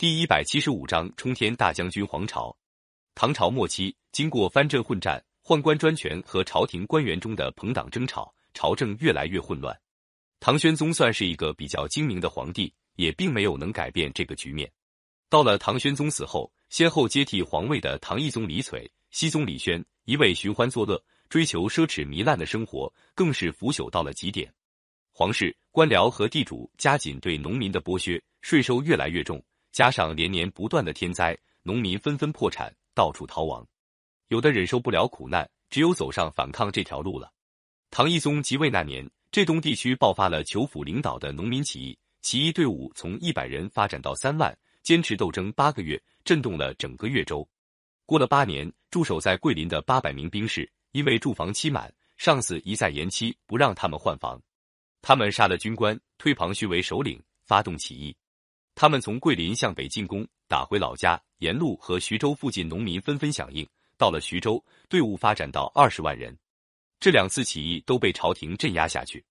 第一百七十五章冲天大将军黄巢。唐朝末期，经过藩镇混战、宦官专权和朝廷官员中的朋党争吵，朝政越来越混乱。唐玄宗算是一个比较精明的皇帝，也并没有能改变这个局面。到了唐玄宗死后，先后接替皇位的唐懿宗李璀、熹宗李轩，一味寻欢作乐、追求奢侈糜烂的生活，更是腐朽到了极点。皇室、官僚和地主加紧对农民的剥削，税收越来越重。加上连年不断的天灾，农民纷纷破产，到处逃亡。有的忍受不了苦难，只有走上反抗这条路了。唐懿宗即位那年，浙东地区爆发了裘府领导的农民起义，起义队伍从一百人发展到三万，坚持斗争八个月，震动了整个越州。过了八年，驻守在桂林的八百名兵士，因为住房期满，上司一再延期不让他们换房，他们杀了军官，推庞旭为首领，发动起义。他们从桂林向北进攻，打回老家。沿路和徐州附近农民纷纷响应。到了徐州，队伍发展到二十万人。这两次起义都被朝廷镇压下去，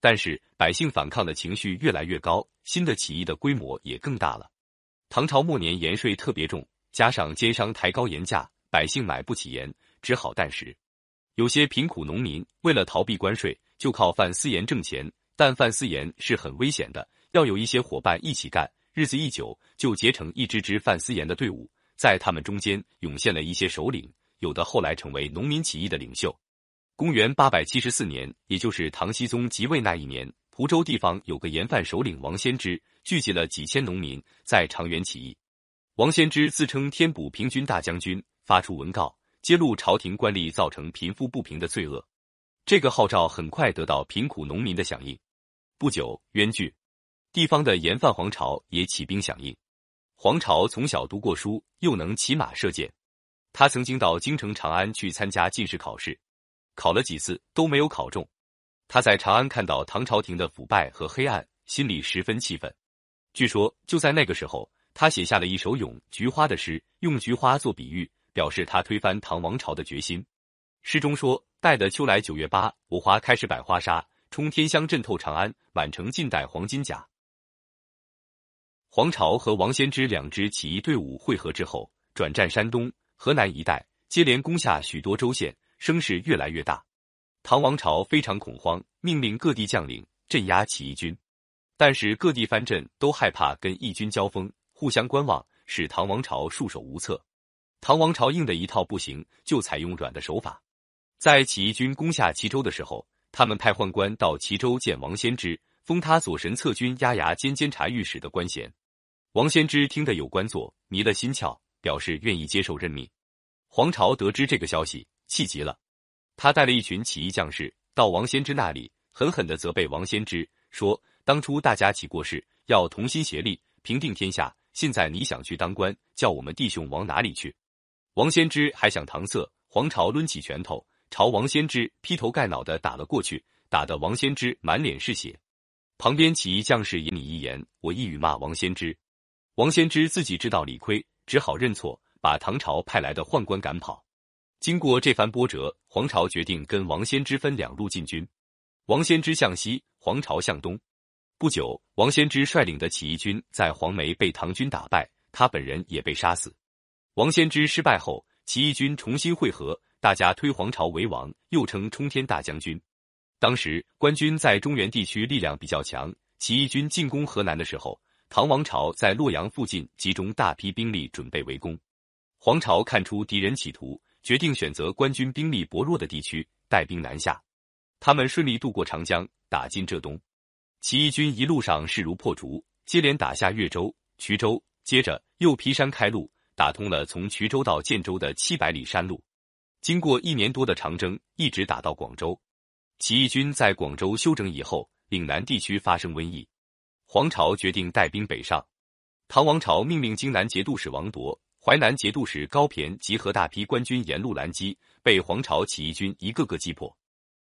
但是百姓反抗的情绪越来越高，新的起义的规模也更大了。唐朝末年盐税特别重，加上奸商抬高盐价，百姓买不起盐，只好淡食。有些贫苦农民为了逃避关税，就靠贩私盐挣钱，但贩私盐是很危险的，要有一些伙伴一起干。日子一久，就结成一支支贩私盐的队伍，在他们中间涌现了一些首领，有的后来成为农民起义的领袖。公元八百七十四年，也就是唐僖宗即位那一年，蒲州地方有个盐贩首领王先知，聚集了几千农民在长垣起义。王先知自称天补平军大将军，发出文告，揭露朝廷官吏造成贫富不平的罪恶。这个号召很快得到贫苦农民的响应。不久，冤剧。地方的盐贩黄巢也起兵响应。黄巢从小读过书，又能骑马射箭。他曾经到京城长安去参加进士考试，考了几次都没有考中。他在长安看到唐朝廷的腐败和黑暗，心里十分气愤。据说就在那个时候，他写下了一首咏菊花的诗，用菊花做比喻，表示他推翻唐王朝的决心。诗中说：“待得秋来九月八，我花开始百花杀，冲天香震透长安，满城尽带黄金甲。”黄巢和王先知两支起义队伍会合之后，转战山东、河南一带，接连攻下许多州县，声势越来越大。唐王朝非常恐慌，命令各地将领镇压起义军。但是各地藩镇都害怕跟义军交锋，互相观望，使唐王朝束手无策。唐王朝硬的一套不行，就采用软的手法。在起义军攻下齐州的时候，他们派宦官到齐州见王先知，封他左神策军押牙监监察御史的官衔。王先知听得有官做，迷了心窍，表示愿意接受任命。黄巢得知这个消息，气急了，他带了一群起义将士到王先知那里，狠狠的责备王先知，说：“当初大家起过事，要同心协力平定天下，现在你想去当官，叫我们弟兄往哪里去？”王先知还想搪塞，黄巢抡起拳头朝王先知劈头盖脑的打了过去，打得王先知满脸是血。旁边起义将士引你一言我一语骂王先知。王先知自己知道理亏，只好认错，把唐朝派来的宦官赶跑。经过这番波折，黄巢决定跟王先知分两路进军。王先知向西，黄巢向东。不久，王先知率领的起义军在黄梅被唐军打败，他本人也被杀死。王先知失败后，起义军重新会合，大家推黄巢为王，又称冲天大将军。当时官军在中原地区力量比较强，起义军进攻河南的时候。唐王朝在洛阳附近集中大批兵力准备围攻，黄巢看出敌人企图，决定选择官军兵力薄弱的地区带兵南下。他们顺利渡过长江，打进浙东。起义军一路上势如破竹，接连打下越州、衢州，接着又劈山开路，打通了从衢州到建州的七百里山路。经过一年多的长征，一直打到广州。起义军在广州休整以后，岭南地区发生瘟疫。黄巢决定带兵北上，唐王朝命令荆南节度使王铎、淮南节度使高骈集合大批官军沿路拦击，被黄巢起义军一个个击破。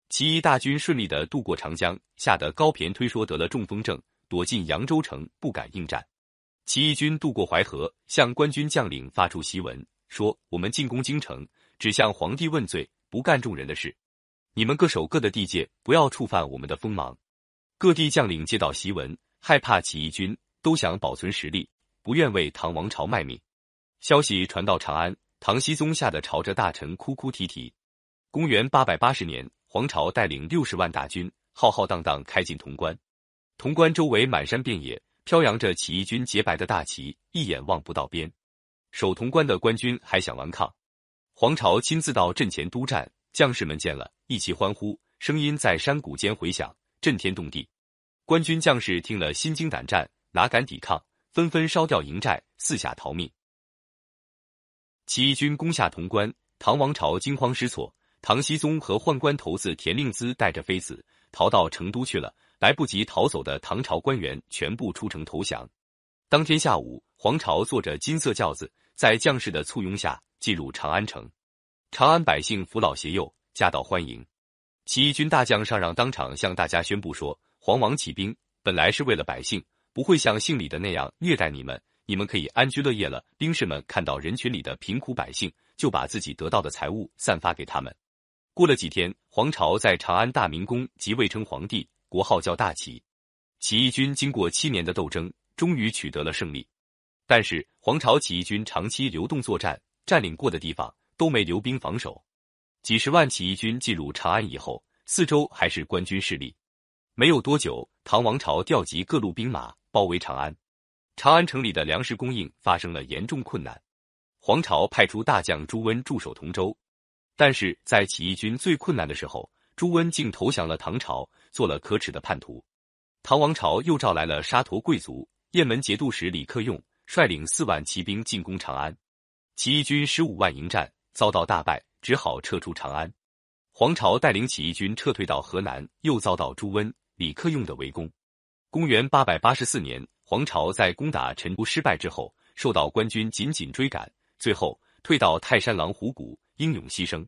起义大军顺利的渡过长江，吓得高骈推说得了中风症，躲进扬州城，不敢应战。起义军渡过淮河，向官军将领发出檄文，说：“我们进攻京城，只向皇帝问罪，不干众人的事。你们各守各的地界，不要触犯我们的锋芒。”各地将领接到檄文。害怕起义军都想保存实力，不愿为唐王朝卖命。消息传到长安，唐僖宗吓得朝着大臣哭哭啼啼。公元八百八十年，黄巢带领六十万大军，浩浩荡荡开进潼关。潼关周围满山遍野，飘扬着起义军洁白的大旗，一眼望不到边。守潼关的官军还想顽抗，黄巢亲自到阵前督战，将士们见了，一齐欢呼，声音在山谷间回响，震天动地。官军将士听了，心惊胆战，哪敢抵抗，纷纷烧掉营寨，四下逃命。起义军攻下潼关，唐王朝惊慌失措。唐僖宗和宦官头子田令孜带着妃子逃到成都去了，来不及逃走的唐朝官员全部出城投降。当天下午，黄巢坐着金色轿子，在将士的簇拥下进入长安城。长安百姓扶老携幼，夹道欢迎。起义军大将上让当场向大家宣布说：“黄王起兵本来是为了百姓，不会像姓李的那样虐待你们。”你们可以安居乐业了。兵士们看到人群里的贫苦百姓，就把自己得到的财物散发给他们。过了几天，黄巢在长安大明宫即位称皇帝，国号叫大齐。起义军经过七年的斗争，终于取得了胜利。但是黄巢起义军长期流动作战，占领过的地方都没留兵防守。几十万起义军进入长安以后，四周还是官军势力。没有多久，唐王朝调集各路兵马包围长安。长安城里的粮食供应发生了严重困难，黄巢派出大将朱温驻守同州，但是在起义军最困难的时候，朱温竟投降了唐朝，做了可耻的叛徒。唐王朝又召来了沙陀贵族、雁门节度使李克用，率领四万骑兵进攻长安，起义军十五万迎战，遭到大败，只好撤出长安。黄巢带领起义军撤退到河南，又遭到朱温、李克用的围攻。公元八百八十四年。黄巢在攻打陈都失败之后，受到官军紧紧追赶，最后退到泰山狼虎谷，英勇牺牲。